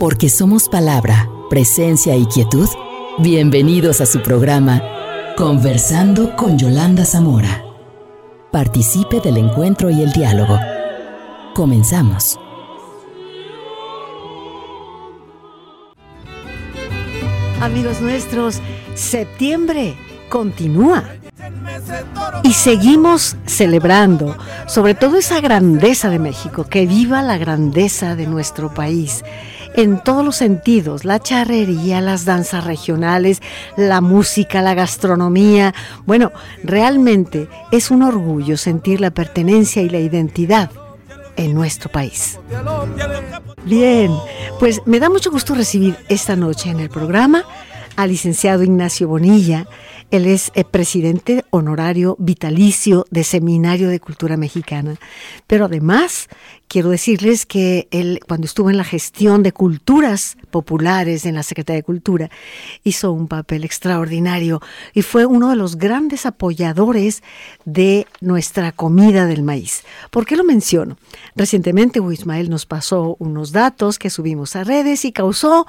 Porque somos palabra, presencia y quietud. Bienvenidos a su programa Conversando con Yolanda Zamora. Participe del encuentro y el diálogo. Comenzamos. Amigos nuestros, septiembre continúa. Y seguimos celebrando, sobre todo esa grandeza de México, que viva la grandeza de nuestro país en todos los sentidos, la charrería, las danzas regionales, la música, la gastronomía. Bueno, realmente es un orgullo sentir la pertenencia y la identidad en nuestro país. Bien, pues me da mucho gusto recibir esta noche en el programa al licenciado Ignacio Bonilla. Él es el eh, presidente honorario vitalicio de Seminario de Cultura Mexicana. Pero además, quiero decirles que él, cuando estuvo en la gestión de culturas populares en la Secretaría de Cultura, hizo un papel extraordinario y fue uno de los grandes apoyadores de nuestra comida del maíz. ¿Por qué lo menciono? Recientemente Ismael nos pasó unos datos que subimos a redes y causó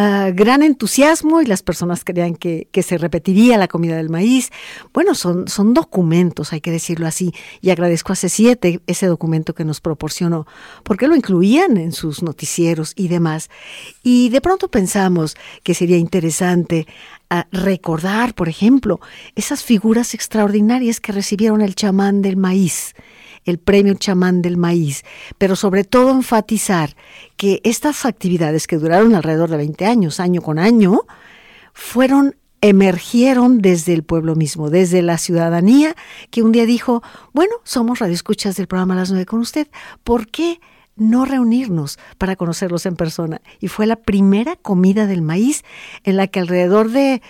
Ah, gran entusiasmo y las personas creían que, se repetiría la comida del maíz. Bueno, son, son documentos, hay que decirlo así, y agradezco a C7 ese documento que nos proporcionó, porque lo incluían en sus noticieros y demás. Y de pronto pensamos que sería interesante ah, recordar, por ejemplo, esas figuras extraordinarias que recibieron el chamán del maíz el premio chamán del maíz, pero sobre todo enfatizar que estas actividades que duraron alrededor de 20 años, año con año, fueron emergieron desde el pueblo mismo, desde la ciudadanía, que un día dijo, bueno, somos radioescuchas del programa Las Nueve con usted, ¿por qué no reunirnos para conocerlos en persona. Y fue la primera comida del maíz en la que alrededor de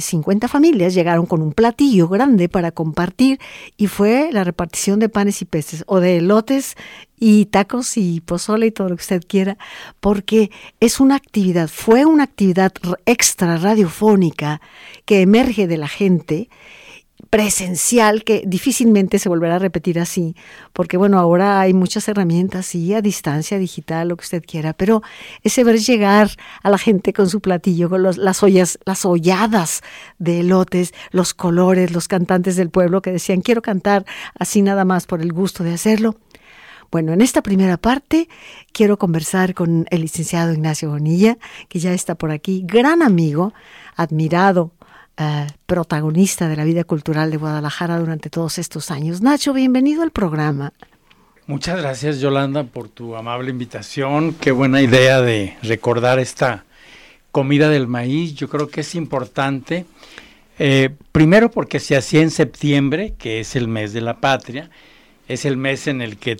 50 eh, familias llegaron con un platillo grande para compartir y fue la repartición de panes y peces o de elotes y tacos y pozole y todo lo que usted quiera, porque es una actividad, fue una actividad extra radiofónica que emerge de la gente presencial que difícilmente se volverá a repetir así, porque bueno, ahora hay muchas herramientas, sí, a distancia, digital, lo que usted quiera, pero ese ver llegar a la gente con su platillo, con las ollas, las holladas de elotes, los colores, los cantantes del pueblo que decían, quiero cantar así nada más por el gusto de hacerlo. Bueno, en esta primera parte quiero conversar con el licenciado Ignacio Bonilla, que ya está por aquí, gran amigo, admirado eh, protagonista de la vida cultural de Guadalajara durante todos estos años. Nacho, bienvenido al programa. Muchas gracias Yolanda por tu amable invitación. Qué buena idea de recordar esta comida del maíz. Yo creo que es importante. Eh, primero porque se hacía en septiembre, que es el mes de la patria, es el mes en el que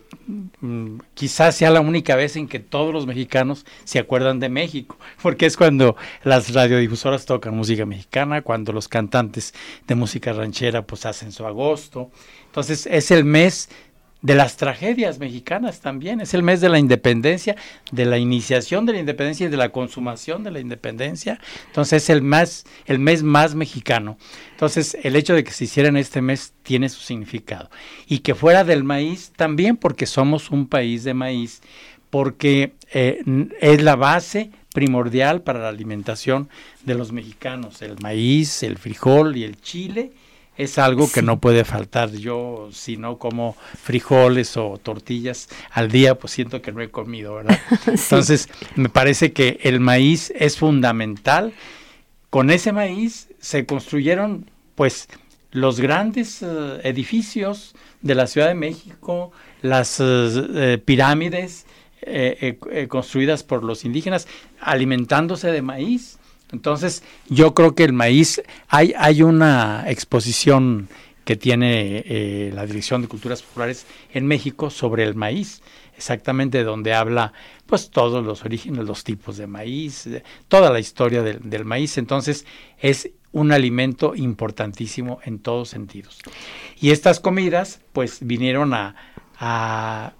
mm, quizás sea la única vez en que todos los mexicanos se acuerdan de México, porque es cuando las radiodifusoras tocan música mexicana, cuando los cantantes de música ranchera pues hacen su agosto. Entonces es el mes de las tragedias mexicanas también. Es el mes de la independencia, de la iniciación de la independencia y de la consumación de la independencia. Entonces es el, más, el mes más mexicano. Entonces el hecho de que se hiciera en este mes tiene su significado. Y que fuera del maíz también porque somos un país de maíz, porque eh, es la base primordial para la alimentación de los mexicanos. El maíz, el frijol y el chile es algo que no puede faltar. Yo, si no como frijoles o tortillas al día, pues siento que no he comido, ¿verdad? Entonces, me parece que el maíz es fundamental. Con ese maíz se construyeron, pues, los grandes eh, edificios de la Ciudad de México, las eh, eh, pirámides construidas por los indígenas, alimentándose de maíz. Entonces, yo creo que el maíz, hay, hay una exposición que tiene eh, la Dirección de Culturas Populares en México sobre el maíz, exactamente donde habla pues todos los orígenes, los tipos de maíz, toda la historia del, maíz. Entonces, es un alimento importantísimo en todos sentidos. Y estas comidas pues vinieron a, a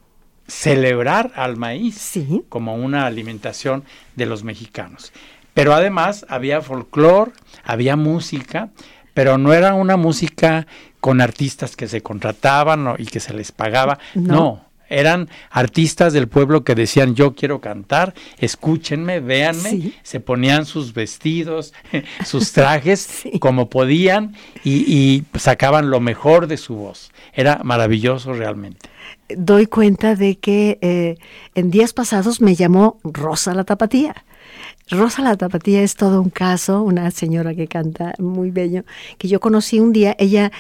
celebrar al maíz como una alimentación de los mexicanos. Pero además había folclore, había música, pero no era una música con artistas que se contrataban y que se les pagaba. No, eran artistas del pueblo que decían yo quiero cantar, escúchenme, véanme, se ponían sus vestidos, sus trajes como podían y, sacaban lo mejor de su voz. Era maravilloso realmente doy cuenta de que eh, en días pasados me llamó Rosa la Tapatía. Rosa la Tapatía es todo un caso, una señora que canta muy bello, que yo conocí un día, ella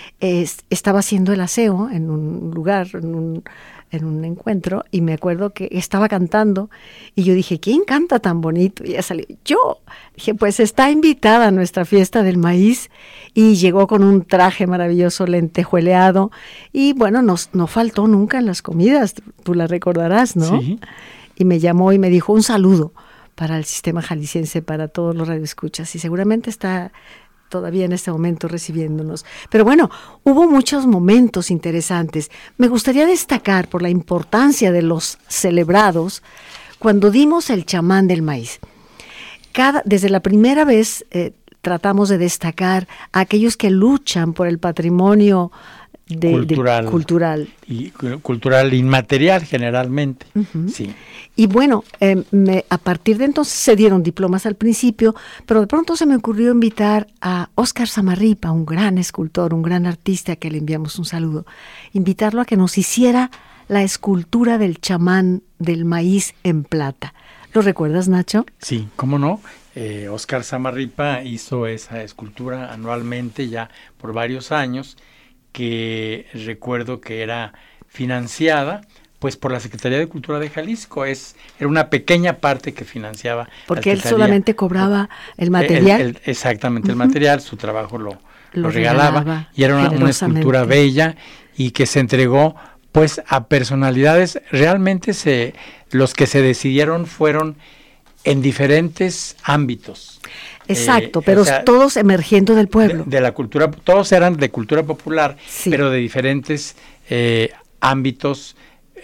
estaba haciendo el aseo en un lugar, en un, en un, encuentro, y me acuerdo que estaba cantando, y yo dije, ¿quién canta tan bonito? Y ella salió, yo. Dije, pues está invitada a nuestra fiesta del maíz, y llegó con un traje maravilloso, lentejueleado, y bueno, nos, no faltó nunca en las comidas, tú la recordarás, ¿no? Sí. Y me llamó y me dijo, un saludo para el sistema jalisciense, para todos los radioescuchas y seguramente está todavía en este momento recibiéndonos. Pero bueno, hubo muchos momentos interesantes. Me gustaría destacar por la importancia de los celebrados cuando dimos el chamán del maíz. Cada, desde la primera vez eh, tratamos de destacar a aquellos que luchan por el patrimonio cultural, cultural. Y cultural inmaterial generalmente. sí. Y bueno, em, a partir de entonces se dieron diplomas al principio, pero de pronto se me ocurrió invitar a Óscar Samarripa, un gran escultor, un gran artista que le enviamos un saludo, invitarlo a que nos hiciera la escultura del chamán del maíz en plata. ¿Lo recuerdas, Nacho? Sí, cómo no. Eh, Óscar Samarripa hizo esa escultura anualmente ya por varios años que recuerdo que era financiada pues por la Secretaría de Cultura de Jalisco. Es, era una pequeña parte que financiaba. Porque él solamente cobraba el material. exactamente, el material, su trabajo lo, regalaba, y era una, escultura bella y que se entregó pues a personalidades. Realmente se, los que se decidieron fueron en diferentes ámbitos. Exacto, eh, pero todos emergiendo del pueblo. De, la cultura, todos eran de cultura popular, pero de diferentes eh, ámbitos,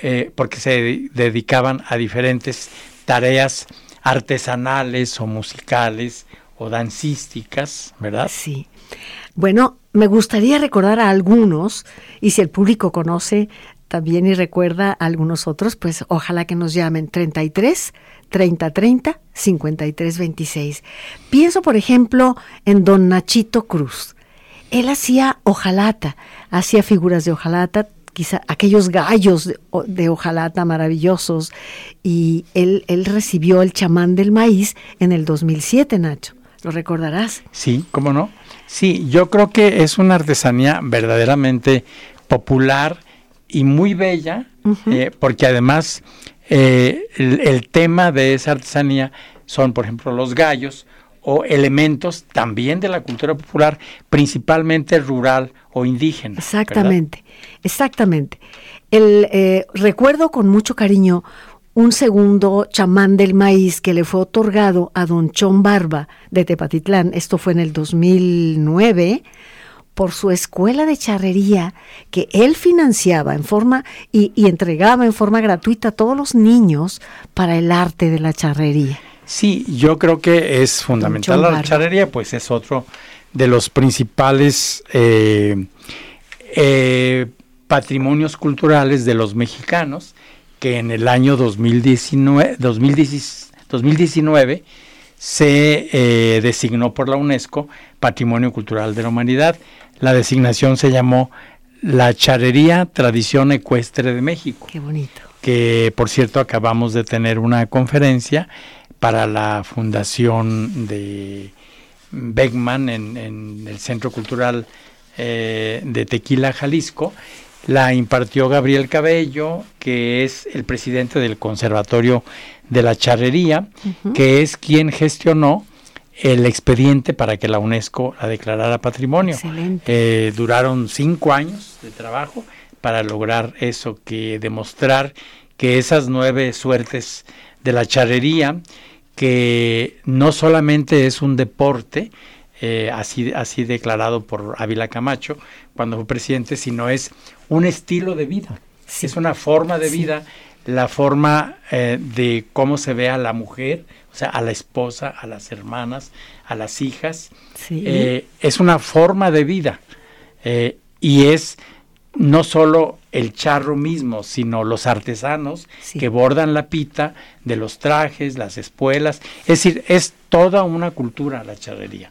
eh, porque se dedicaban a diferentes tareas artesanales o musicales o dancísticas, ¿verdad? Sí. Bueno, me gustaría recordar a algunos, y si el público conoce también y recuerda a algunos otros, pues ojalá que nos llamen 33 3030 5326. Pienso, por ejemplo, en don Nachito Cruz. Él hacía hojalata, hacía figuras de hojalata, quizá aquellos gallos de, hojalata maravillosos, y él, él recibió el chamán del maíz en el 2007, Nacho. ¿Lo recordarás? Sí, ¿cómo no? Sí, yo creo que es una artesanía verdaderamente popular y muy bella, eh, porque además eh, el, tema de esa artesanía son, por ejemplo, los gallos o elementos también de la cultura popular, principalmente rural o indígena. Exactamente, exactamente. El, eh, recuerdo con mucho cariño un segundo chamán del maíz que le fue otorgado a don Chon Barba de Tepatitlán, esto fue en el 2009, por su escuela de charrería que él financiaba en forma y, entregaba en forma gratuita a todos los niños para el arte de la charrería. Sí, yo creo que es fundamental la charrería, pues es otro de los principales eh, eh, patrimonios culturales de los mexicanos que en el año 2019, 2019 se eh, designó por la UNESCO Patrimonio Cultural de la Humanidad. La designación se llamó la Charrería Tradición Ecuestre de México. Qué bonito. Que por cierto acabamos de tener una conferencia para la fundación de Beckman en, el Centro Cultural eh, de Tequila, Jalisco. La impartió Gabriel Cabello, que es el presidente del Conservatorio de la Charrería, que es quien gestionó el expediente para que la UNESCO la declarara patrimonio. Eh, duraron cinco años de trabajo para lograr eso, que demostrar que esas nueve suertes de la charrería, que no solamente es un deporte, eh, así, así declarado por Ávila Camacho cuando fue presidente, sino es un estilo de vida, es una forma de vida, la forma eh, de cómo se ve a la mujer, o sea, a la esposa, a las hermanas, a las hijas. Eh, es una forma de vida eh, y es no solo el charro mismo, sino los artesanos que bordan la pita de los trajes, las espuelas. Es decir, es toda una cultura la charrería.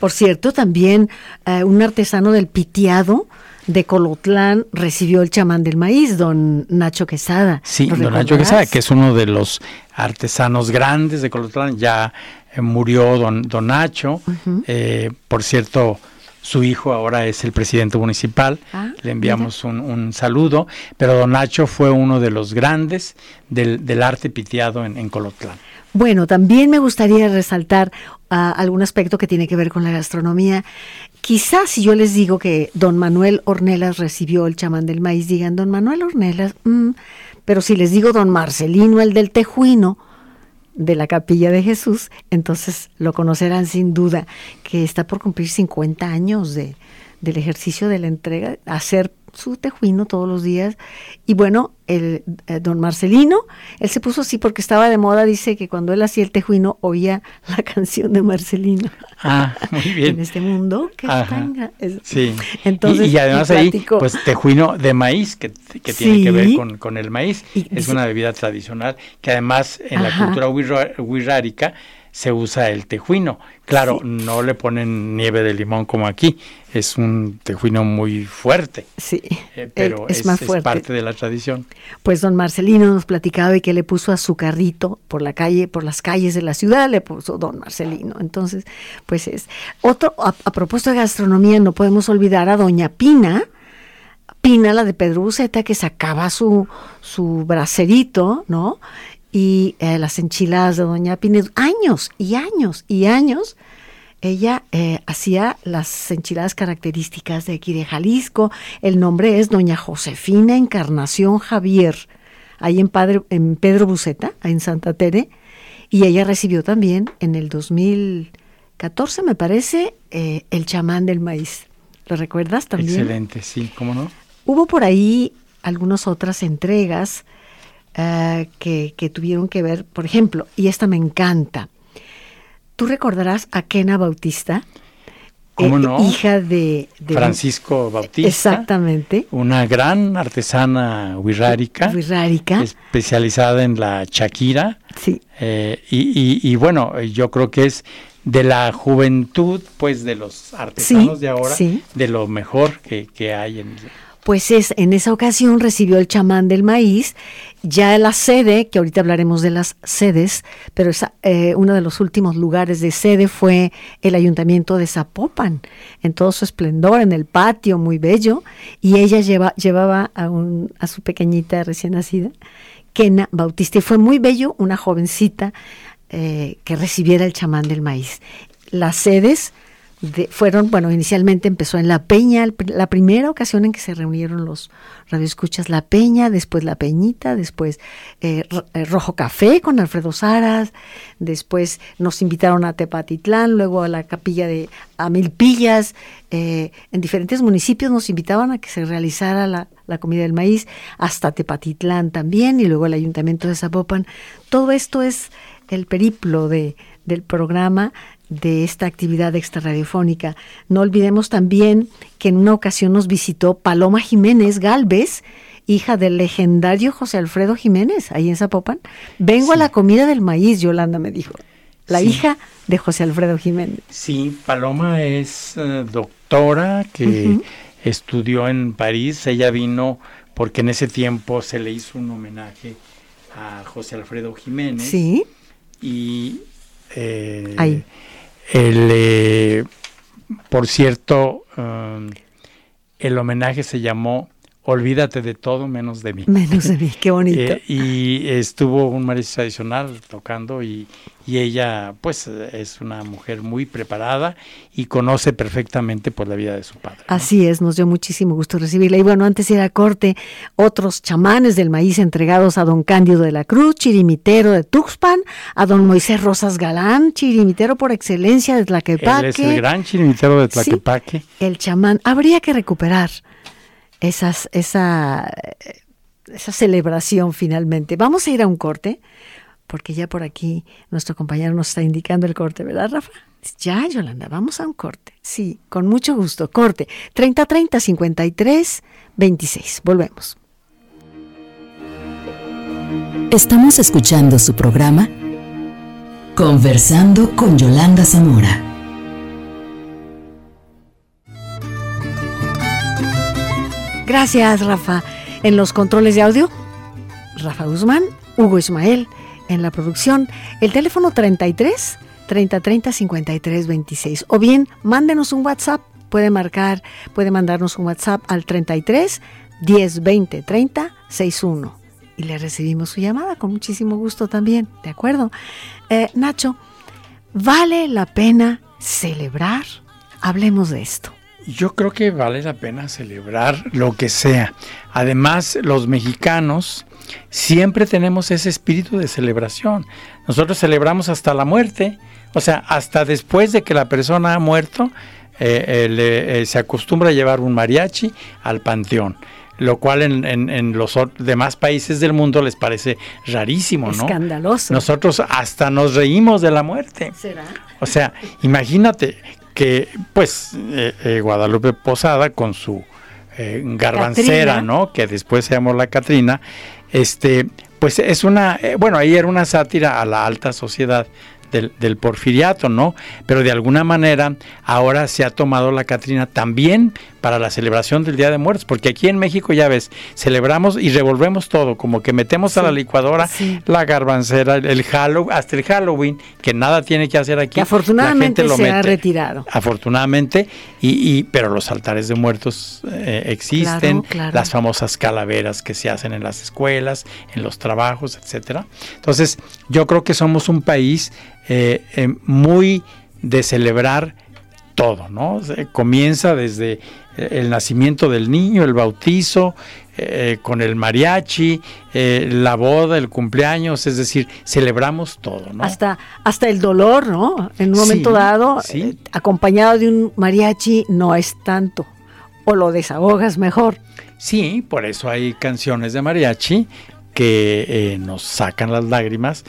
Por cierto, también eh, un artesano del pitiado de Colotlán recibió el chamán del maíz, don Nacho Quesada. Sí, don Nacho Quesada, que es uno de los artesanos grandes de Colotlán. Ya eh, murió don, don Nacho. Eh, por cierto, su hijo ahora es el presidente municipal. Ah, Le enviamos un, saludo. Pero don Nacho fue uno de los grandes del, arte pitiado en, en Colotlán. Bueno, también me gustaría resaltar ah, algún aspecto que tiene que ver con la gastronomía. Quizás si yo les digo que don Manuel Ornelas recibió el chamán del maíz, digan don Manuel Ornelas, mm", pero si les digo don Marcelino, el del tejuino, de la capilla de Jesús, entonces lo conocerán sin duda, que está por cumplir 50 años de, del ejercicio de la entrega, hacer su tejuino todos los días. Y bueno, el eh, don Marcelino, él se puso así porque estaba de moda, dice que cuando él hacía el tejuino oía la canción de Marcelino. Ah, muy bien. en este mundo que Sí. Entonces, y, además ahí, pues tejuino de maíz, que, que tiene que ver con, el maíz. es una bebida tradicional que además en la cultura wixárika se usa el tejuino. Claro, no le ponen nieve de limón como aquí, es un tejuino muy fuerte. Sí, eh, pero es, más fuerte. parte de la tradición. Pues don Marcelino nos platicaba y que le puso a su carrito por la calle, por las calles de la ciudad, le puso don Marcelino. Entonces, pues es. Otro, a, propósito de gastronomía, no podemos olvidar a doña Pina, Pina, la de Pedro Buceta, que sacaba su, su bracerito, ¿no? Y eh, las enchiladas de Doña Pinedo, años y años y años, ella eh, hacía las enchiladas características de aquí de Jalisco. El nombre es Doña Josefina Encarnación Javier, ahí en, Padre, en Pedro Buceta, en Santa Tere, y ella recibió también en el 2014, me parece, eh, el chamán del maíz. ¿Lo recuerdas también? Excelente, sí, ¿cómo no? Hubo por ahí algunas otras entregas eh, que, tuvieron que ver, por ejemplo, y esta me encanta. Tú recordarás a Kena Bautista, ¿Cómo eh, no? hija de, Francisco Bautista. Exactamente. Una gran artesana wixárika. Especializada en la Shakira. Sí. Eh, y, bueno, yo creo que es de la juventud, pues de los artesanos de ahora, de lo mejor que, que hay en pues es, en esa ocasión recibió el chamán del maíz, ya la sede, que ahorita hablaremos de las sedes, pero esa, eh, uno de los últimos lugares de sede fue el ayuntamiento de Zapopan, en todo su esplendor, en el patio, muy bello, y ella lleva, llevaba a, un, a su pequeñita recién nacida, Kena Bautista, y fue muy bello una jovencita eh, que recibiera el chamán del maíz. Las sedes fueron, bueno, inicialmente empezó en La Peña, la primera ocasión en que se reunieron los radioescuchas La Peña, después La Peñita, después eh, eh, Rojo Café con Alfredo Saras, después nos invitaron a Tepatitlán, luego a la capilla de Amilpillas, eh, en diferentes municipios nos invitaban a que se realizara la, la comida del maíz, hasta Tepatitlán también, y luego el ayuntamiento de Zapopan. Todo esto es el periplo de, del programa de esta actividad extraradiofónica. No olvidemos también que en una ocasión nos visitó Paloma Jiménez Galvez, hija del legendario José Alfredo Jiménez, ahí en Zapopan. Vengo a la comida del maíz, Yolanda me dijo. La hija de José Alfredo Jiménez. Sí, Paloma es eh, doctora que estudió en París. Ella vino porque en ese tiempo se le hizo un homenaje a José Alfredo Jiménez. Sí. Y eh, Ahí. El, eh, por cierto, um, el homenaje se llamó Olvídate de todo menos de mí. Menos de mí, qué bonito. Eh, y estuvo un maestro tradicional tocando y, y, ella pues es una mujer muy preparada y conoce perfectamente por la vida de su padre. Así es, nos dio muchísimo gusto recibirla. Y bueno, antes era corte, otros chamanes del maíz entregados a don Cándido de la Cruz, chirimitero de Tuxpan, a don Moisés Rosas Galán, chirimitero por excelencia de Tlaquepaque. Él es el gran chirimitero de Tlaquepaque. el chamán, habría que recuperar esas, esa, esa celebración finalmente. Vamos a ir a un corte, porque ya por aquí nuestro compañero nos está indicando el corte, ¿verdad, Rafa? Ya, Yolanda, vamos a un corte. Sí, con mucho gusto. Corte. 30 30 53 26. Volvemos. Estamos escuchando su programa Conversando con Yolanda Zamora. Gracias, Rafa. En los controles de audio, Rafa Guzmán, Hugo Ismael. En la producción, el teléfono 33 30 30 53 26. O bien, mándenos un WhatsApp. Puede marcar, puede mandarnos un WhatsApp al 33 10 20 30 61. Y le recibimos su llamada con muchísimo gusto también. ¿De acuerdo? Eh, Nacho, ¿vale la pena celebrar? Hablemos de esto. Yo creo que vale la pena celebrar lo que sea. Además, los mexicanos siempre tenemos ese espíritu de celebración. Nosotros celebramos hasta la muerte, o sea, hasta después de que la persona ha muerto, eh, eh, se acostumbra a llevar un mariachi al panteón lo cual en, los demás países del mundo les parece rarísimo, ¿no? Escandaloso. Nosotros hasta nos reímos de la muerte. ¿Será? O sea, imagínate que, pues, eh, eh, Guadalupe Posada con su eh, garbancera, ¿no? Que después se llamó la Catrina, este, pues es una, bueno, ahí era una sátira a la alta sociedad del, porfiriato, ¿no? Pero de alguna manera ahora se ha tomado la Catrina también para la celebración del Día de Muertos, porque aquí en México ya ves, celebramos y revolvemos todo, como que metemos a la licuadora la garbancera, el Halloween, hasta el Halloween, que nada tiene que hacer aquí. afortunadamente se ha retirado. Afortunadamente, y, pero los altares de muertos eh, existen, las famosas calaveras que se hacen en las escuelas, en los trabajos, etcétera. Entonces, yo creo que somos un país eh, eh, muy de celebrar todo, ¿no? comienza desde el nacimiento del niño, el bautizo, eh, con el mariachi, la boda, el cumpleaños, es decir, celebramos todo, ¿no? Hasta, hasta el dolor, ¿no? En un momento dado, acompañado de un mariachi, no es tanto, o lo desahogas mejor. Sí, por eso hay canciones de mariachi que nos sacan las lágrimas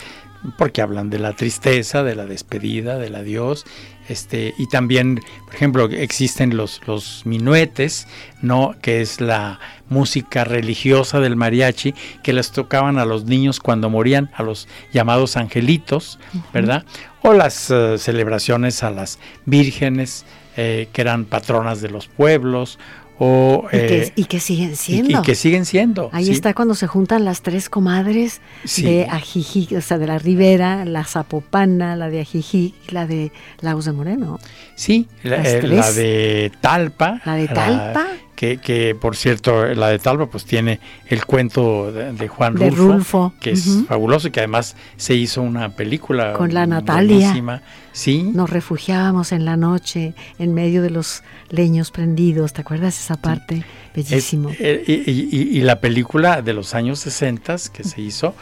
porque hablan de la tristeza, de la despedida, del adiós, este, y también, por ejemplo, existen los, los minuetes, ¿no? que es la música religiosa del mariachi, que les tocaban a los niños cuando morían, a los llamados angelitos, ¿verdad? O las eh, celebraciones a las vírgenes, eh, que eran patronas de los pueblos, eh, y, que, siguen siendo. Y, que siguen siendo. Ahí está cuando se juntan las tres comadres de Ajijic, o sea, de la Ribera, la Zapopana, la de Ajijic, la de Lagos de Moreno. Sí, la, eh, de Talpa. La de Talpa que, por cierto, la de Talba pues tiene el cuento de, Juan Rulfo, que es fabuloso y que además se hizo una película. Con la Natalia. Sí. Nos refugiábamos en la noche en medio de los leños prendidos, ¿te acuerdas esa parte? Bellísimo. Eh, y, la película de los años 60 que se hizo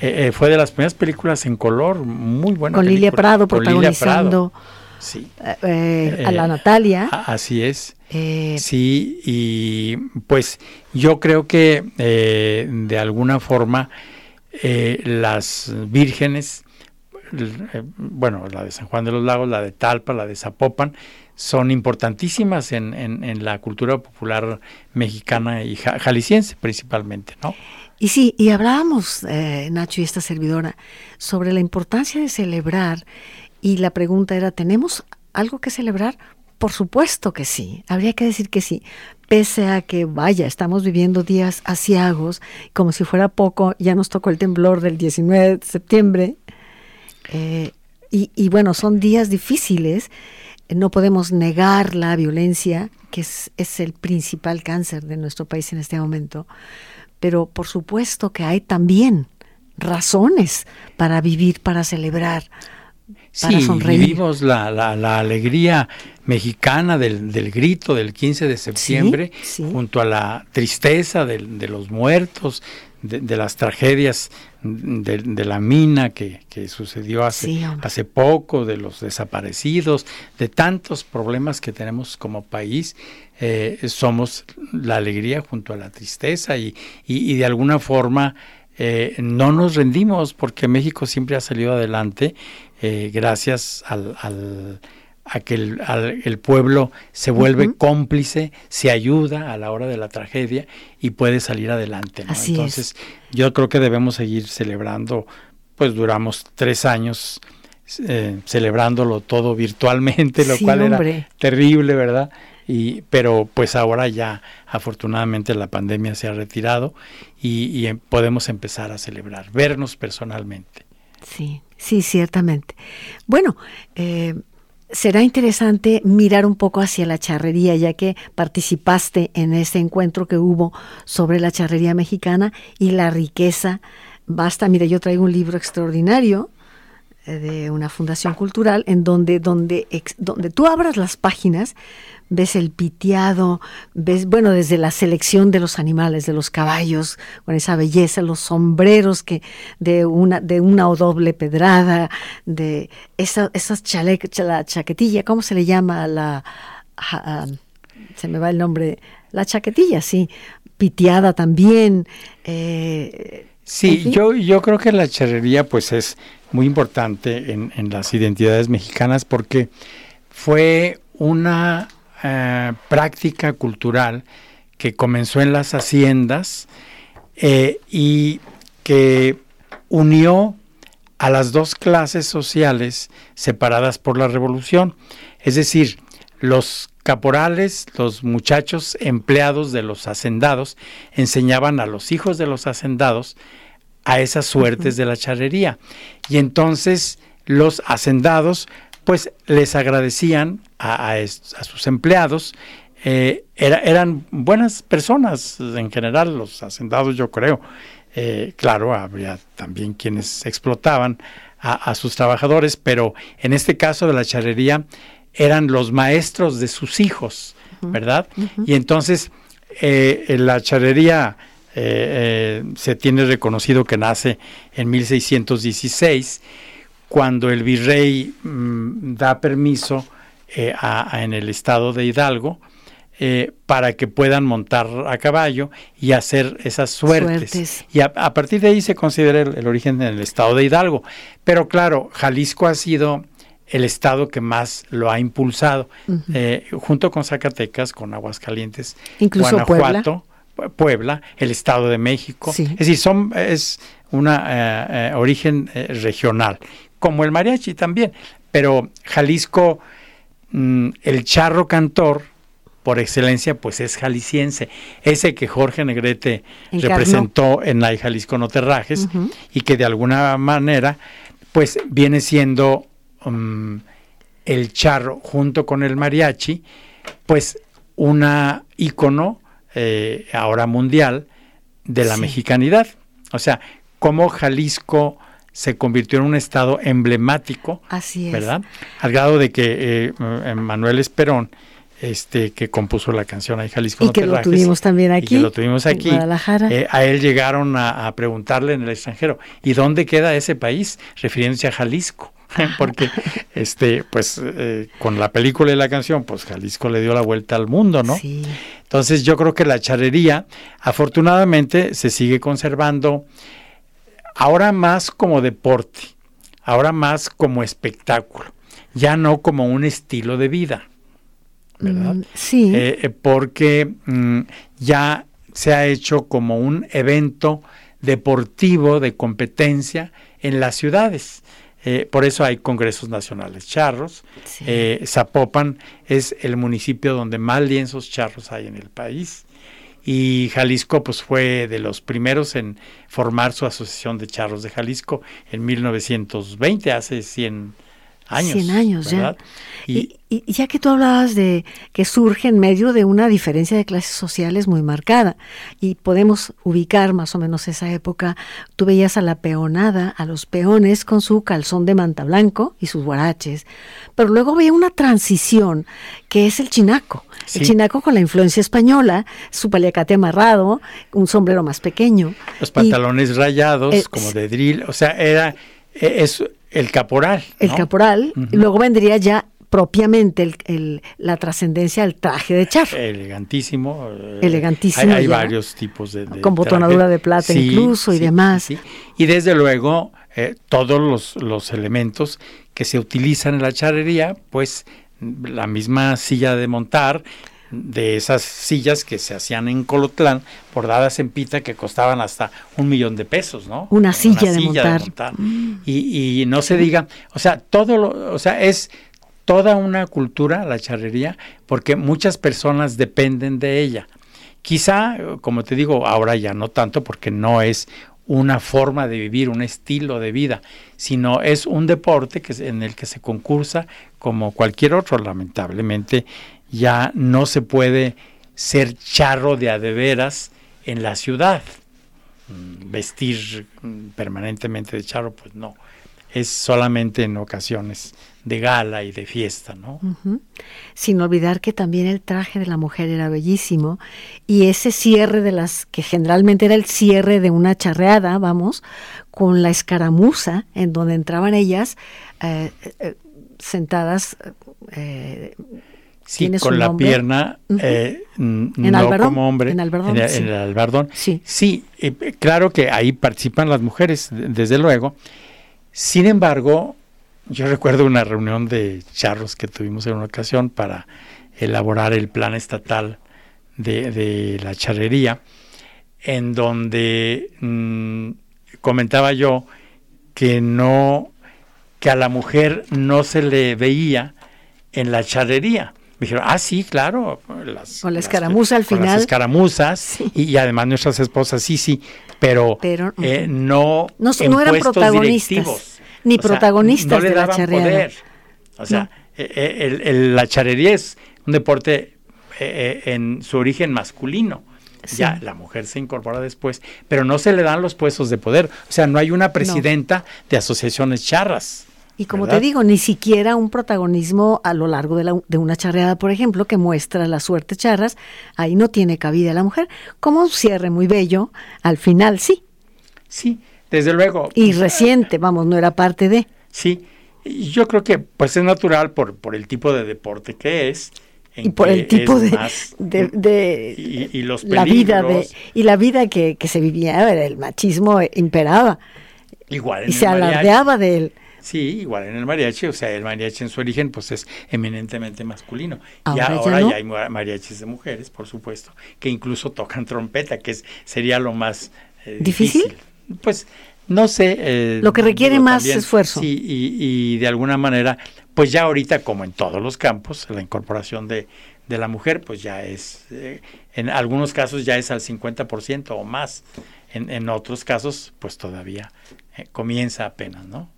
eh, eh, fue de las primeras películas en color, muy buena. Con Lilia Prado protagonizando. Sí. a la Natalia. Así es. Eh, sí, y pues yo creo que eh, de alguna forma eh, las vírgenes, bueno, la de San Juan de los Lagos, la de Talpa, la de Zapopan, son importantísimas en, en, la cultura popular mexicana y jalisciense principalmente, ¿no? Y sí, y hablábamos, Nacho y esta servidora, sobre la importancia de celebrar y la pregunta era, ¿tenemos algo que celebrar? Por supuesto que sí, habría que decir que sí, pese a que, vaya, estamos viviendo días asiagos, como si fuera poco, ya nos tocó el temblor del 19 de septiembre, eh, y, bueno, son días difíciles, no podemos negar la violencia, que es, es el principal cáncer de nuestro país en este momento, pero por supuesto que hay también razones para vivir, para celebrar, sí, vivimos la, la, alegría mexicana del, del, grito del 15 de septiembre, junto a la tristeza de, los muertos, de, las tragedias de, la mina que, sucedió hace, hace poco, de los desaparecidos, de tantos problemas que tenemos como país. Eh, somos la alegría junto a la tristeza y, y, y de alguna forma eh, no nos rendimos porque México siempre ha salido adelante eh, gracias al, al, a que el, pueblo se vuelve cómplice, se ayuda a la hora de la tragedia y puede salir adelante. Entonces, yo creo que debemos seguir celebrando, pues duramos tres años eh, celebrándolo todo virtualmente, lo cual era terrible, ¿verdad? Y, pero pues ahora ya afortunadamente la pandemia se ha retirado y, em, podemos empezar a celebrar, vernos personalmente. Sí, sí, ciertamente. Bueno, eh, será interesante mirar un poco hacia la charrería, ya que participaste en ese encuentro que hubo sobre la charrería mexicana y la riqueza. Basta, mire, yo traigo un libro extraordinario de una fundación cultural en donde, donde, donde tú abras las páginas, ves el piteado, ves, bueno, desde la selección de los animales, de los caballos, con esa belleza, los sombreros que de una, de una o doble pedrada, de esa, esas chalecas, la chaquetilla, ¿cómo se le llama? La, se me va el nombre, la chaquetilla, sí, piteada también. Eh, sí, yo, yo creo que la charrería pues es muy importante en, en las identidades mexicanas porque fue una eh, práctica cultural que comenzó en las haciendas eh, y que unió a las dos clases sociales separadas por la revolución, es decir, los caporales, los muchachos empleados de los hacendados, enseñaban a los hijos de los hacendados a esas suertes de la charrería. Y entonces los hacendados pues les agradecían a, sus empleados. Eh, eran buenas personas en general, los hacendados yo creo. Eh, claro, habría también quienes explotaban a, sus trabajadores, pero en este caso de la charrería eran los maestros de sus hijos, ¿verdad? Y entonces eh, la charrería se tiene reconocido que nace en 1616 cuando el virrey mm, da permiso eh, en el estado de Hidalgo eh, para que puedan montar a caballo y hacer esas suertes. Y a, partir de ahí se considera el, origen en el estado de Hidalgo. Pero claro, Jalisco ha sido el estado que más lo ha impulsado, eh, junto con Zacatecas, con Aguascalientes, Incluso Guanajuato. Puebla. el Estado de México. Es decir, son, es un origen regional como el mariachi también. Pero Jalisco, mm, el charro cantor, por excelencia, pues es jalisciense. Ese que Jorge Negrete representó en la Jalisco No Terrajes y que de alguna manera, pues viene siendo mm, el charro junto con el mariachi, pues una ícono eh, ahora mundial de la mexicanidad. O sea, cómo Jalisco se convirtió en un estado emblemático, Así ¿verdad? Al grado de que eh, Manuel Esperón, este, que compuso la canción Ahí Jalisco y que lo tuvimos también aquí, y que lo tuvimos aquí, eh, a él llegaron a, preguntarle en el extranjero, ¿y dónde queda ese país? Refiriéndose a Jalisco, porque este, pues eh, con la película y la canción, pues Jalisco le dio la vuelta al mundo, ¿no? Sí. Entonces yo creo que la charrería, afortunadamente, se sigue conservando ahora más como deporte, ahora más como espectáculo, ya no como un estilo de vida, ¿verdad? Mm, sí. Eh, eh, porque mm, ya se ha hecho como un evento deportivo de competencia en las ciudades. Eh, por eso hay congresos nacionales charros. Zapopan es el municipio donde más lienzos charros hay en el país y Jalisco pues fue de los primeros en formar su asociación de charros de Jalisco en 1920, hace 100 años. 100 años ya. Y, ya que tú hablabas de que surge en medio de una diferencia de clases sociales muy marcada y podemos ubicar más o menos esa época, tú veías a la peonada, a los peones con su calzón de manta blanco y sus guaraches, pero luego había una transición que es el chinaco. El chinaco con la influencia española, su paliacate amarrado, un sombrero más pequeño. Los pantalones rayados, eh, como de drill, o sea, era e, es el caporal. El caporal, luego vendría ya propiamente el, la trascendencia del traje de charro. Elegantísimo. Eh, Elegantísimo. Hay, varios tipos de, Con botonadura de plata incluso y demás. Y desde luego eh, todos los, los elementos que se utilizan en la charrería, pues la misma silla de montar, de esas sillas que se hacían en Colotlán, bordadas en pita, que costaban hasta un millón de pesos, ¿no? Una silla, de, montar. Y, y, no se diga, o sea, todo lo, o sea, es toda una cultura la charrería, porque muchas personas dependen de ella. Quizá, como te digo, ahora ya no tanto, porque no es una forma de vivir, un estilo de vida, sino es un deporte que, en el que se concursa como cualquier otro, lamentablemente ya no se puede ser charro de adeveras en la ciudad. Mm, vestir mm, permanentemente de charro, pues no. Es solamente en ocasiones de gala y de fiesta, ¿no? Sin olvidar que también el traje de la mujer era bellísimo y ese cierre de las, que generalmente era el cierre de una charreada, vamos, con la escaramuza en donde entraban ellas eh, eh, sentadas eh, Sí, con la pierna, eh, no como hombre, en, albardón, en, el, albardón. Sí, sí eh, claro que ahí participan las mujeres, desde luego. Sin embargo, yo recuerdo una reunión de charros que tuvimos en una ocasión para elaborar el plan estatal de, la charrería, en donde mm, comentaba yo que no, que a la mujer no se le veía en la charrería me dijeron, ah, sí, claro. Las, con la escaramuza al final. Las escaramuzas y, además nuestras esposas, sí, sí, pero, eh, no, no, no eran protagonistas. Ni protagonistas de la charrería. O sea, eh, eh, el, la charrería es un deporte en su origen masculino. Ya la mujer se incorpora después, pero no se le dan los puestos de poder. O sea, no hay una presidenta de asociaciones charras. Y como te digo, ni siquiera un protagonismo a lo largo de, la, de, una charreada, por ejemplo, que muestra la suerte charras, ahí no tiene cabida la mujer. Como un cierre muy bello, al final sí. Sí, desde luego. Y reciente, vamos, no era parte de. Sí, yo creo que pues es natural por, por el tipo de deporte que es. y por el tipo de, de, y, los la vida de y la vida que, que se vivía, el machismo imperaba. Igual y se alardeaba de él. Sí, igual en el mariachi, o sea, el mariachi en su origen pues es eminentemente masculino. y ahora ya, hay mariachis de mujeres, por supuesto, que incluso tocan trompeta, que es, sería lo más eh, ¿Difícil? Pues no sé. Eh, lo que requiere más esfuerzo. Sí, y, y, de alguna manera, pues ya ahorita, como en todos los campos, la incorporación de, de la mujer, pues ya es, eh, en algunos casos ya es al 50% o más. En, en otros casos, pues todavía comienza apenas, ¿no?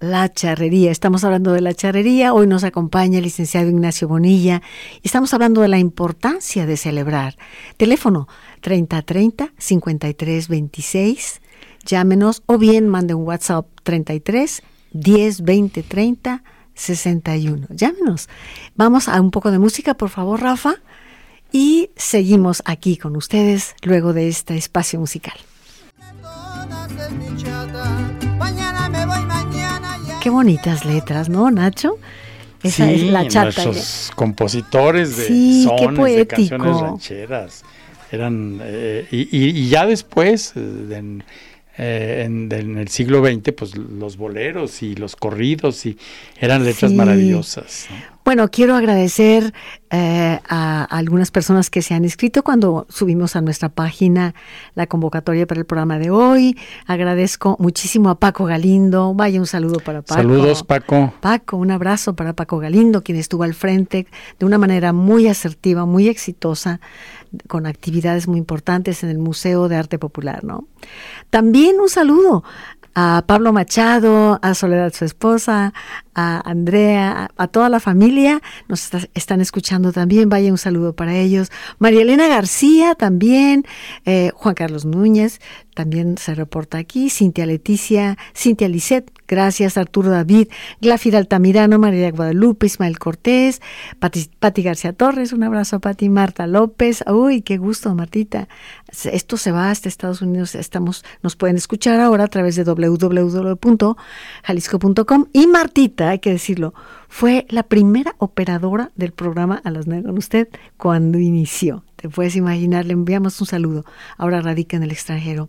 La charrería. Estamos hablando de la charrería. Hoy nos acompaña el licenciado Ignacio Bonilla estamos hablando de la importancia de celebrar. Teléfono 3030 5326. Llámenos o bien mande un WhatsApp 33 10 20 30 61. Llámenos. Vamos a un poco de música, por favor, Rafa. Y seguimos aquí con ustedes luego de este espacio musical. Qué bonitas letras, ¿no, Nacho? Esa es la chata. Los compositores de sones, de canciones rancheras. Eran, eh, y, ya después, eh, eh, en, el siglo XX, pues los boleros y los corridos y eran letras maravillosas. Bueno, quiero agradecer eh, a, algunas personas que se han inscrito cuando subimos a nuestra página la convocatoria para el programa de hoy. Agradezco muchísimo a Paco Galindo. Vaya un saludo para Paco. Saludos, Paco. Paco, un abrazo para Paco Galindo, quien estuvo al frente de una manera muy asertiva, muy exitosa, con actividades muy importantes en el Museo de Arte Popular, ¿no? También un saludo a Pablo Machado, a Soledad su esposa, a Andrea, a, toda la familia, nos están escuchando también, vaya un saludo para ellos. María Elena García también, eh, Juan Carlos Núñez, también se reporta aquí, Cintia Leticia, Cintia Lisset, gracias Arturo David, Glafira Altamirano, María Guadalupe, Ismael Cortés, Pati, García Torres, un abrazo a Pati, Marta López, uy, qué gusto Martita, esto se va hasta Estados Unidos, estamos, nos pueden escuchar ahora a través de www.jalisco.com y Martita, hay que decirlo, fue la primera operadora del programa A las 9 con usted cuando inició. Te puedes imaginar, le enviamos un saludo. Ahora radica en el extranjero.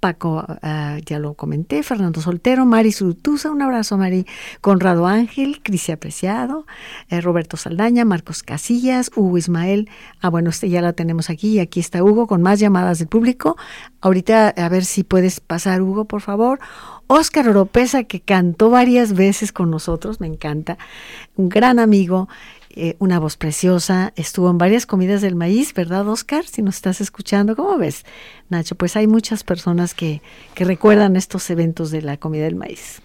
Paco, ah, ya lo comenté, Fernando Soltero, Mari Surutusa, un abrazo Mari, Conrado Ángel, Crisia Apreciado, eh, Roberto Saldaña, Marcos Casillas, Hugo Ismael. Ah, bueno, este ya la tenemos aquí y aquí está Hugo con más llamadas del público. Ahorita a ver si puedes pasar, Hugo, por favor. Óscar Oropesa, que cantó varias veces con nosotros, me encanta, un gran amigo, eh, una voz preciosa, estuvo en varias comidas del maíz, ¿verdad, Oscar? Si nos estás escuchando, ¿cómo ves, Nacho? Pues hay muchas personas que, que recuerdan estos eventos de la comida del maíz.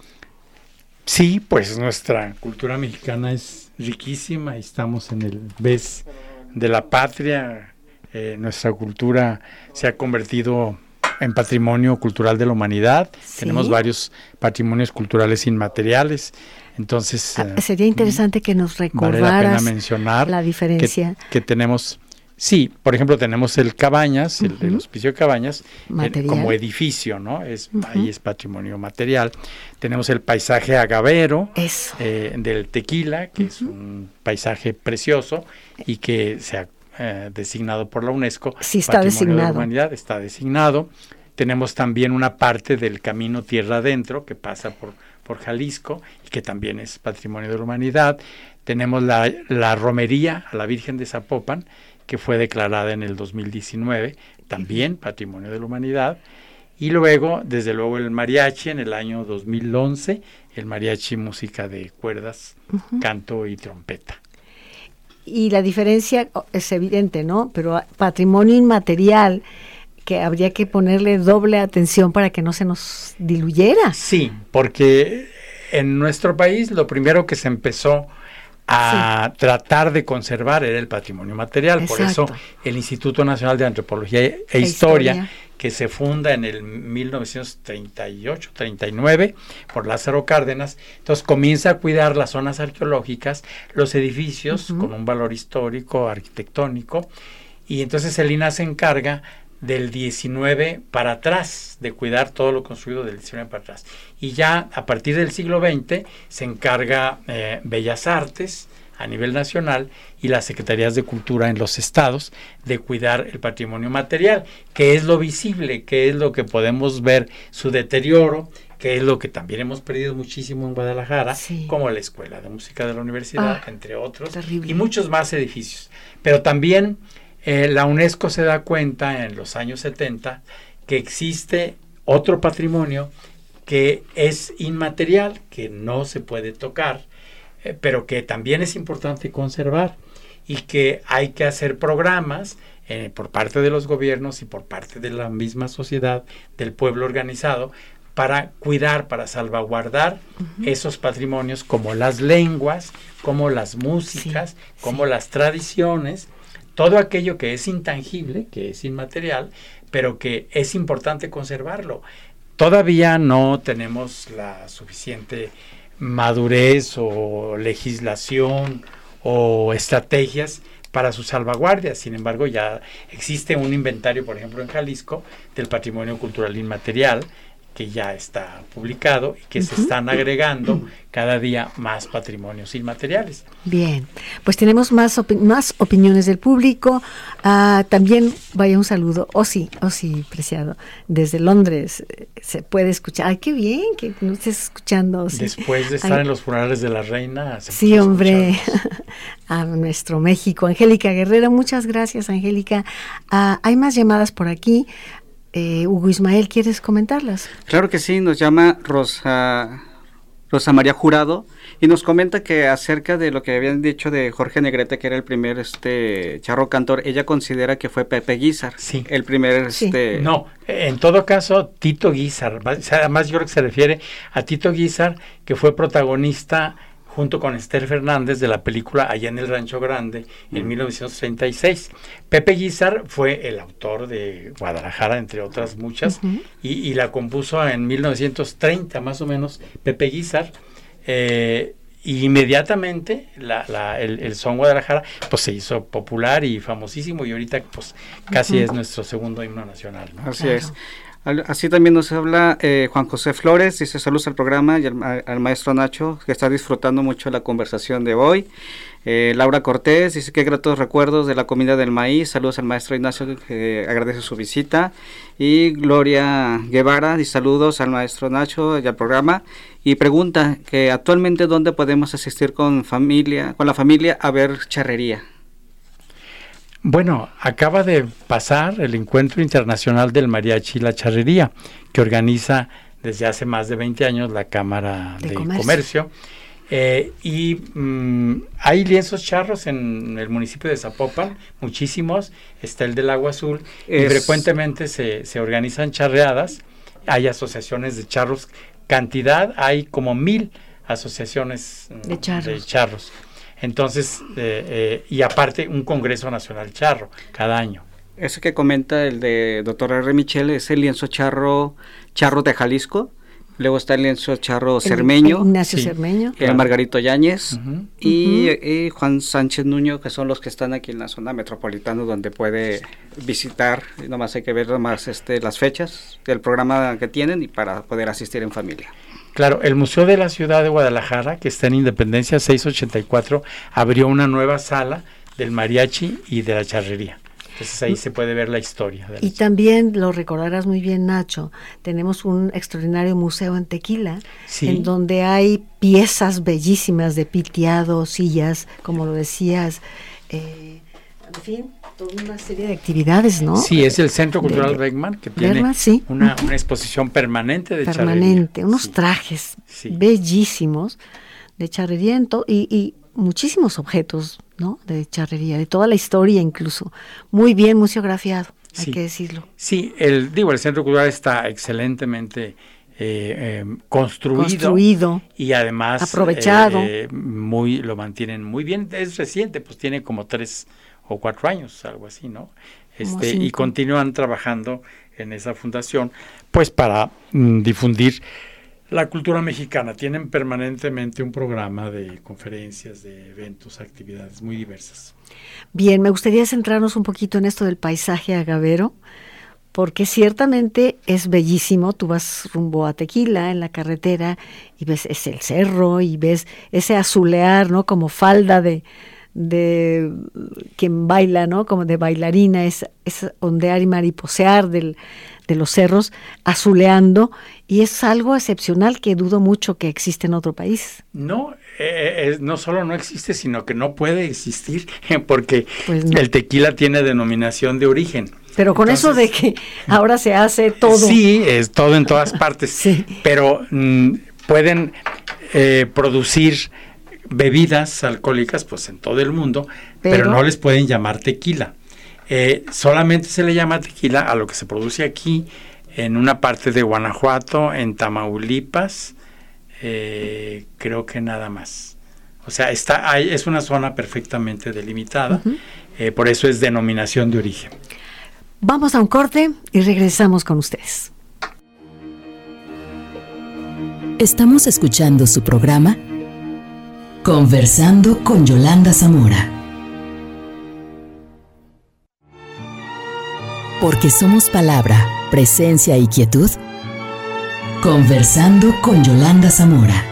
Sí, pues nuestra cultura mexicana es riquísima, estamos en el BES de la patria, eh, nuestra cultura se ha convertido en patrimonio cultural de la humanidad, tenemos varios patrimonios culturales inmateriales, entonces, ah, eh, sería interesante que nos recordaras la, mencionar la diferencia. que, tenemos. Sí, por ejemplo, tenemos el Cabañas, el, hospicio Cabañas, eh, como edificio, ¿no? Es, Ahí es patrimonio material. Tenemos el paisaje agavero eh, del Tequila, que es un paisaje precioso y que se ha designado por la UNESCO. Sí, está designado. De la humanidad, está designado. Tenemos también una parte del camino tierra adentro que pasa por por Jalisco, y que también es patrimonio de la humanidad. Tenemos la, la romería a la Virgen de Zapopan, que fue declarada en el 2019, también patrimonio de la humanidad. Y luego, desde luego, el mariachi en el año 2011, el mariachi música de cuerdas, canto y trompeta. Y la diferencia oh, es evidente, ¿no? Pero patrimonio inmaterial que habría que ponerle doble atención para que no se nos diluyera. Sí, porque en nuestro país lo primero que se empezó a tratar de conservar era el patrimonio material. Por eso el Instituto Nacional de Antropología e, e Historia, que se funda en el 1938-39 por Lázaro Cárdenas, entonces comienza a cuidar las zonas arqueológicas, los edificios con un valor histórico, arquitectónico, y entonces el INA se encarga del 19 para atrás, de cuidar todo lo construido del 19 para atrás. Y ya a partir del siglo XX se encarga eh, Bellas Artes a nivel nacional y las Secretarías de Cultura en los estados de cuidar el patrimonio material, que es lo visible, que es lo que podemos ver su deterioro, que es lo que también hemos perdido muchísimo en Guadalajara, como la Escuela de Música de la Universidad, ah, entre otros, y muchos más edificios. Pero también eh, la UNESCO se da cuenta en los años 70 que existe otro patrimonio que es inmaterial, que no se puede tocar, eh, pero que también es importante conservar y que hay que hacer programas eh, por parte de los gobiernos y por parte de la misma sociedad, del pueblo organizado, para cuidar, para salvaguardar esos patrimonios como las lenguas, como las músicas, como las tradiciones, todo aquello que es intangible, que es inmaterial, pero que es importante conservarlo. Todavía no tenemos la suficiente madurez o legislación o estrategias para su salvaguardia. Sin embargo, ya existe un inventario, por ejemplo, en Jalisco, del patrimonio cultural inmaterial, que ya está publicado y que se están agregando cada día más patrimonios inmateriales. Bien, pues tenemos más, más opiniones del público. Ah, también vaya un saludo, oh sí, oh sí, preciado, desde Londres eh, se puede escuchar. Ay, qué bien que nos estés escuchando. Después de estar en los funerales de la reina. sí, hombre, a nuestro México. Angélica Guerrero, muchas gracias, Angélica. Ah, hay más llamadas por aquí. Eh, Hugo Ismael, ¿quieres comentarlas? Claro que sí, nos llama Rosa, Rosa María Jurado y nos comenta que acerca de lo que habían dicho de Jorge Negrete, que era el primer este charro cantor, ella considera que fue Pepe Guizar, sí. el primer este No, en todo caso Tito Guizar, además yo creo que se refiere a Tito Guizar que fue protagonista junto con Esther Fernández de la película Allá en el Rancho Grande en 1936. Pepe Guizar fue el autor de Guadalajara, entre otras muchas, y, la compuso en 1930 más o menos Pepe Guizar. Eh, y inmediatamente el, son Guadalajara pues se hizo popular y famosísimo y ahorita pues casi es nuestro segundo himno nacional. Así es. Así también nos habla eh, Juan José Flores, dice saludos al programa y al, maestro Nacho, que está disfrutando mucho la conversación de hoy. Eh, Laura Cortés dice que gratos recuerdos de la comida del maíz, saludos al maestro Ignacio, que agradece su visita. Y Gloria Guevara dice saludos al maestro Nacho y al programa. Y pregunta que actualmente dónde podemos asistir con familia, con la familia a ver charrería. Bueno, acaba de pasar el Encuentro Internacional del Mariachi y la Charrería, que organiza desde hace más de 20 años la Cámara de, Comercio. Eh, y mm, hay lienzos charros en el municipio de Zapopan, muchísimos. Está el del Agua Azul. Y frecuentemente se, se organizan charreadas. Hay asociaciones de charros. Cantidad, hay como mil asociaciones mm, de charros. Entonces, eh, eh, y aparte un Congreso Nacional Charro cada año. Ese que comenta el de doctor R. Michel es el lienzo charro, charro de Jalisco. Luego está el lienzo charro cermeño. Ignacio Cermeño. El Margarito Yáñez. y, Juan Sánchez Nuño, que son los que están aquí en la zona metropolitana donde puede visitar. Nomás hay que ver nomás este, las fechas del programa que tienen y para poder asistir en familia. Claro, el Museo de la Ciudad de Guadalajara, que está en Independencia 684, abrió una nueva sala del mariachi y de la charrería. Entonces ahí se puede ver la historia. y también lo recordarás muy bien, Nacho. Tenemos un extraordinario museo en Tequila, en donde hay piezas bellísimas de piteado, sillas, como lo decías. Eh, en fin, toda una serie de actividades, ¿no? Sí, es el Centro Cultural Beckman que tiene una, exposición permanente de Permanente, unos trajes bellísimos de charrería y, y, muchísimos objetos, ¿no? De charrería, de toda la historia incluso. Muy bien museografiado, hay que decirlo. Sí, el, digo, el Centro Cultural está excelentemente eh, eh, construido, construido, y además aprovechado. Eh, muy, lo mantienen muy bien. Es reciente, pues tiene como tres o cuatro años, algo así, ¿no? Este, y continúan trabajando en esa fundación, pues para mm, difundir la cultura mexicana. Tienen permanentemente un programa de conferencias, de eventos, actividades muy diversas. Bien, me gustaría centrarnos un poquito en esto del paisaje agavero, porque ciertamente es bellísimo. Tú vas rumbo a Tequila en la carretera y ves ese el cerro y ves ese azulear, ¿no? Como falda de, de quien baila, ¿no? Como de bailarina, es, es ondear y mariposear del, de los cerros, azuleando, y es algo excepcional que dudo mucho que existe en otro país. No, eh, eh, no solo no existe, sino que no puede existir, porque pues el tequila tiene denominación de origen. Pero con eso de que ahora se hace todo. Sí, es todo en todas partes. sí. Pero mm, pueden eh, producir bebidas alcohólicas pues en todo el mundo, pero, no les pueden llamar tequila. Eh, solamente se le llama tequila a lo que se produce aquí en una parte de Guanajuato, en Tamaulipas, eh, creo que nada más. O sea, está es una zona perfectamente delimitada, eh, por eso es denominación de origen. Vamos a un corte y regresamos con ustedes. Estamos escuchando su programa Conversando con Yolanda Zamora. Porque somos palabra, presencia y quietud. Conversando con Yolanda Zamora.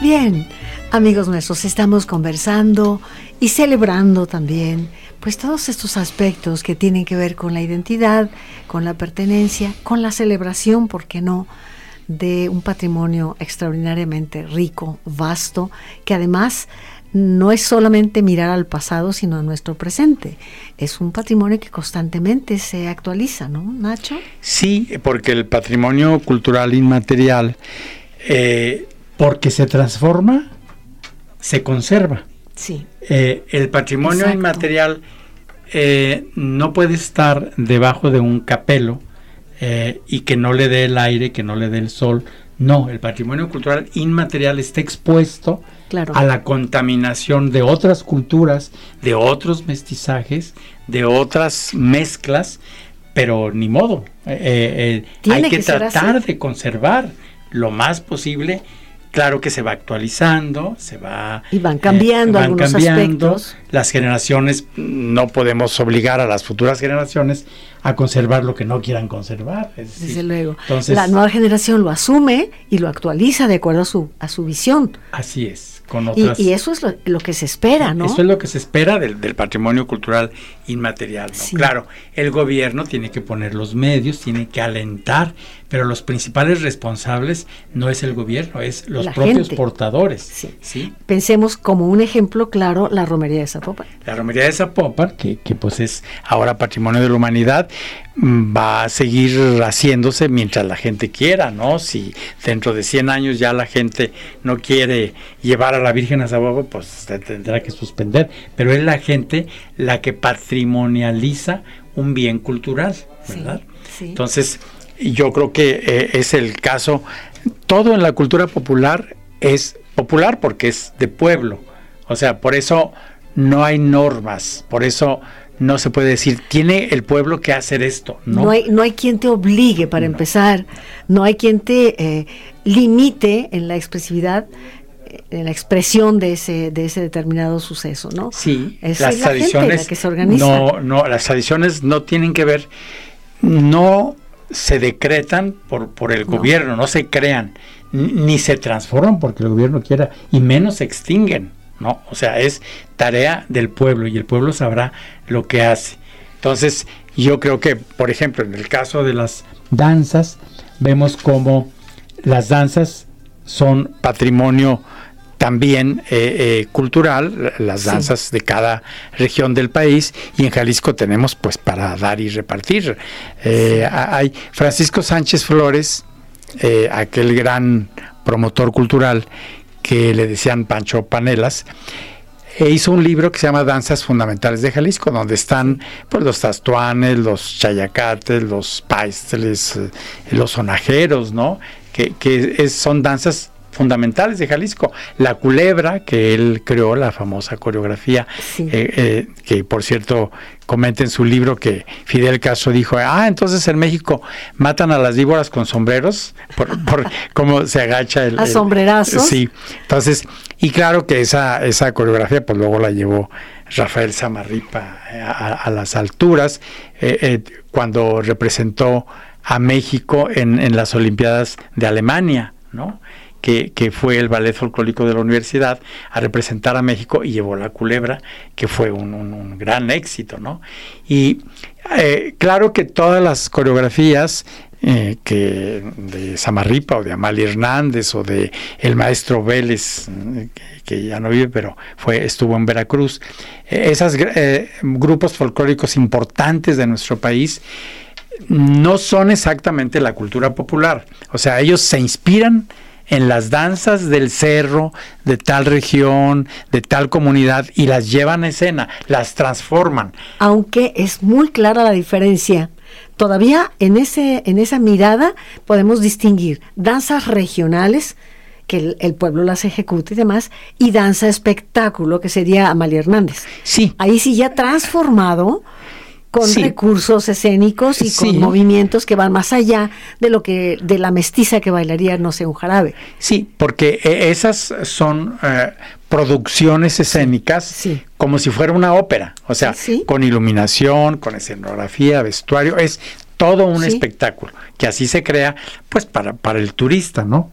Bien, amigos nuestros, estamos conversando y celebrando también pues todos estos aspectos que tienen que ver con la identidad, con la pertenencia, con la celebración, ¿por qué no? De un patrimonio extraordinariamente rico, vasto, que además no es solamente mirar al pasado, sino a nuestro presente. Es un patrimonio que constantemente se actualiza, ¿no, Nacho? Sí, porque el patrimonio cultural inmaterial, eh, porque se transforma, se conserva. Sí. Eh, el patrimonio inmaterial eh, no puede estar debajo de un capelo eh, y que no le dé el aire, que no le dé el sol. No, el patrimonio cultural inmaterial está expuesto a la contaminación de otras culturas, de otros mestizajes, de otras mezclas, pero ni modo. Eh, eh, hay que, tratar de conservar lo más posible claro que se va actualizando, se va... Y van cambiando eh, algunos aspectos. Las generaciones, no podemos obligar a las futuras generaciones a conservar lo que no quieran conservar. Desde luego. Entonces, la nueva generación lo asume y lo actualiza de acuerdo a su, a su visión. Así es. Y, eso es lo, que se espera, ¿no? Eso es lo que se espera del, patrimonio cultural inmaterial, ¿no? Claro, el gobierno tiene que poner los medios, tiene que alentar, pero los principales responsables no es el gobierno, es los propios portadores. Sí. Pensemos como un ejemplo claro la romería de Zapopan. La romería de Zapopan, que, que pues es ahora patrimonio de la humanidad, va a seguir haciéndose mientras la gente quiera, ¿no? Si dentro de 100 años ya la gente no quiere llevar a la Virgen a Zapopan, pues se tendrá que suspender. Pero es la gente la que patrimonializa un bien cultural, ¿verdad? Entonces, yo creo que eh, es el caso, todo en la cultura popular es popular porque es de pueblo. O sea, por eso no hay normas, por eso no se puede decir, tiene el pueblo que hacer esto. No, no, hay, no hay quien te obligue para empezar, no hay quien te eh, limite en la expresividad eh, en la expresión de ese de ese determinado suceso, ¿no? Sí, las tradiciones que se organiza. No, no, las tradiciones no tienen que ver, no se decretan por por el gobierno, no se crean, ni se transforman porque el gobierno quiera y menos se extinguen. ¿no? O sea, es tarea del pueblo y el pueblo sabrá lo que hace. Entonces, yo creo que, por ejemplo, en el caso de las danzas, vemos como las danzas son patrimonio también eh, eh, cultural, las danzas de cada región del país, y en Jalisco tenemos pues para dar y repartir. Eh, hay Francisco Sánchez Flores, aquel gran promotor cultural, que le decían Pancho Panelas, e hizo un libro que se llama Danzas Fundamentales de Jalisco, donde están pues, los tastuanes, los chayacates, los paisteles, los sonajeros, ¿no? Que, que son danzas fundamentales de Jalisco. La culebra, que él creó, la famosa coreografía, eh, eh, que por cierto comenta en su libro que Fidel Castro dijo, ah, entonces en México matan a las víboras con sombreros, por, por cómo se agacha el... A sombrerazos. Sí, entonces, y claro que esa, esa coreografía pues luego la llevó Rafael Samarripa eh, a, las alturas, cuando representó a México en, en las Olimpiadas de Alemania, ¿no? Que, fue el ballet folclórico de la universidad, a representar a México y llevó la culebra, que fue un, gran éxito, ¿no? Y eh, claro que todas las coreografías eh, que de Samarripa o de Amalia Hernández o de el maestro Vélez, que, ya no vive, pero fue, estuvo en Veracruz, eh, esos grupos folclóricos importantes de nuestro país, no son exactamente la cultura popular. O sea, ellos se inspiran en las danzas del cerro de tal región, de tal comunidad y las llevan a escena, las transforman. Aunque es muy clara la diferencia. Todavía en ese en esa mirada podemos distinguir danzas regionales que el, pueblo las ejecuta y demás, y danza espectáculo, que sería Amalia Hernández. Sí. Ahí sí ya transformado con recursos escénicos y con movimientos que van más allá de lo que de la mestiza que bailaría no sé un jarabe. Sí, porque eh, esas son eh, producciones escénicas como si fuera una ópera, o sea, con iluminación, con escenografía, vestuario, es todo un espectáculo que así se crea pues para para el turista, ¿no?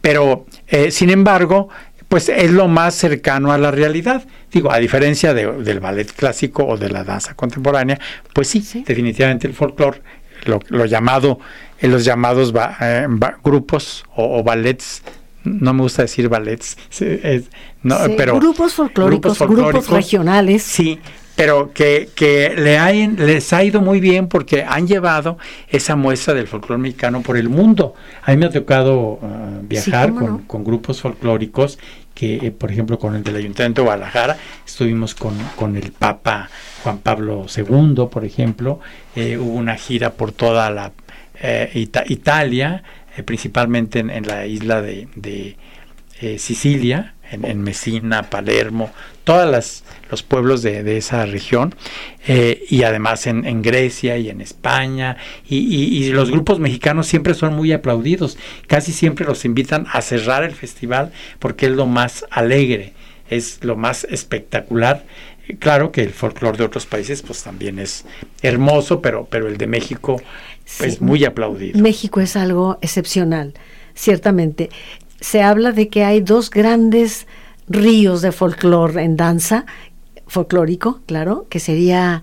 Pero eh, sin embargo, pues es lo más cercano a la realidad. Digo, a diferencia del ballet clásico o de la danza contemporánea, pues sí, definitivamente el folclore, lo, llamado, en los llamados eh, grupos o, ballets, no me gusta decir ballets, no, pero grupos folclóricos, grupos regionales. Sí, pero que, que le les ha ido muy bien porque han llevado esa muestra del folclore mexicano por el mundo. A mí me ha tocado uh, viajar con, grupos folclóricos que, eh, por ejemplo, con el del Ayuntamiento de Guadalajara, estuvimos con, con el Papa Juan Pablo II, por ejemplo, eh, hubo una gira por toda la eh, Italia, principalmente en, la isla de, Sicilia, en, Messina, Palermo, todos los pueblos de, esa región, y además en, Grecia y en España, y, los grupos mexicanos siempre son muy aplaudidos, casi siempre los invitan a cerrar el festival porque es lo más alegre, es lo más espectacular Claro que el folclore de otros países pues también es hermoso, pero, pero el de México es muy aplaudido. México es algo excepcional, ciertamente. Se habla de que hay dos grandes ríos de folclore en danza, folclórico, claro, que sería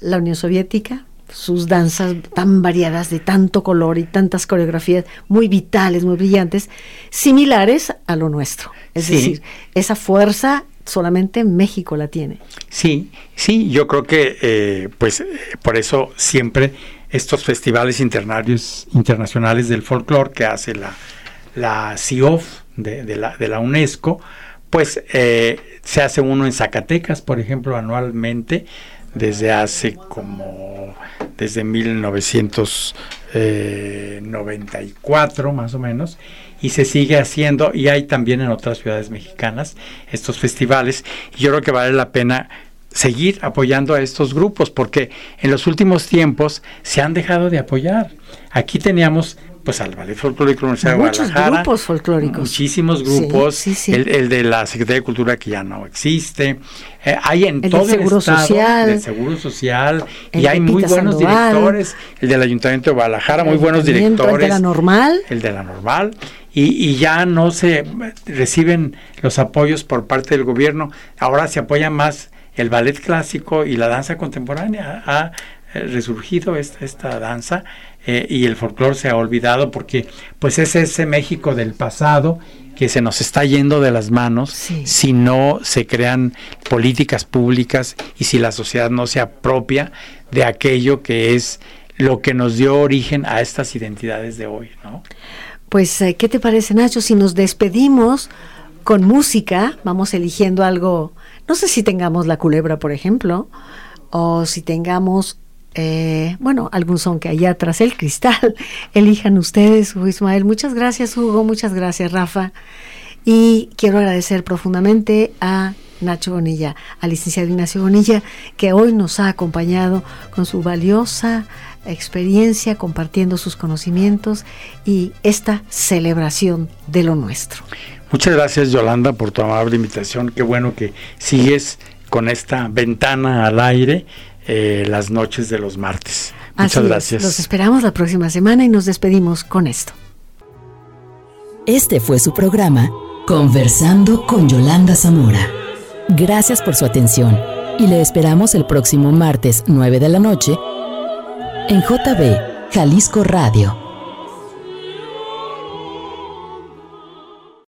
la Unión Soviética, sus danzas tan variadas, de tanto color y tantas coreografías muy vitales, muy brillantes, similares a lo nuestro. Es decir, esa fuerza solamente México la tiene. Sí, sí, yo creo que eh, pues por eso siempre estos festivales internacionales del folclore que hace la, la CIOF de, la, de la UNESCO, pues eh, se hace uno en Zacatecas, por ejemplo, anualmente, desde hace como, desde 1994 más o menos, y se sigue haciendo y hay también en otras ciudades mexicanas estos festivales y yo creo que vale la pena seguir apoyando a estos grupos porque en los últimos tiempos se han dejado de apoyar. Aquí teníamos pues al Ballet Folclórico Universidad de Muchos grupos folclóricos. Muchísimos grupos. El, de la Secretaría de Cultura que ya no existe. Eh, hay en todo el Seguro estado Social, el Seguro Social y hay muy buenos directores. El del Ayuntamiento de Guadalajara, muy buenos directores. El de la Normal. El de la Normal. Y, ya no se reciben los apoyos por parte del gobierno. Ahora se apoya más el ballet clásico y la danza contemporánea. Ha resurgido esta, esta danza eh, y el folclore se ha olvidado porque pues es ese México del pasado que se nos está yendo de las manos si no se crean políticas públicas y si la sociedad no se apropia de aquello que es lo que nos dio origen a estas identidades de hoy, ¿no? Pues, eh, ¿qué te parece, Nacho? Si nos despedimos con música, vamos eligiendo algo, no sé si tengamos la culebra, por ejemplo, o si tengamos eh, bueno, algún son que haya tras el cristal. Elijan ustedes, Hugo Ismael. Muchas gracias, Hugo. Muchas gracias, Rafa. Y quiero agradecer profundamente a Nacho Bonilla, al licenciado Ignacio Bonilla, que hoy nos ha acompañado con su valiosa experiencia, compartiendo sus conocimientos y esta celebración de lo nuestro. Muchas gracias, Yolanda, por tu amable invitación. Qué bueno que sigues con esta ventana al aire eh, las noches de los martes. Muchas gracias. Los esperamos la próxima semana y nos despedimos con esto. Este fue su programa Conversando con Yolanda Zamora. Gracias por su atención y le esperamos el próximo martes 9 de la noche en JB Jalisco Radio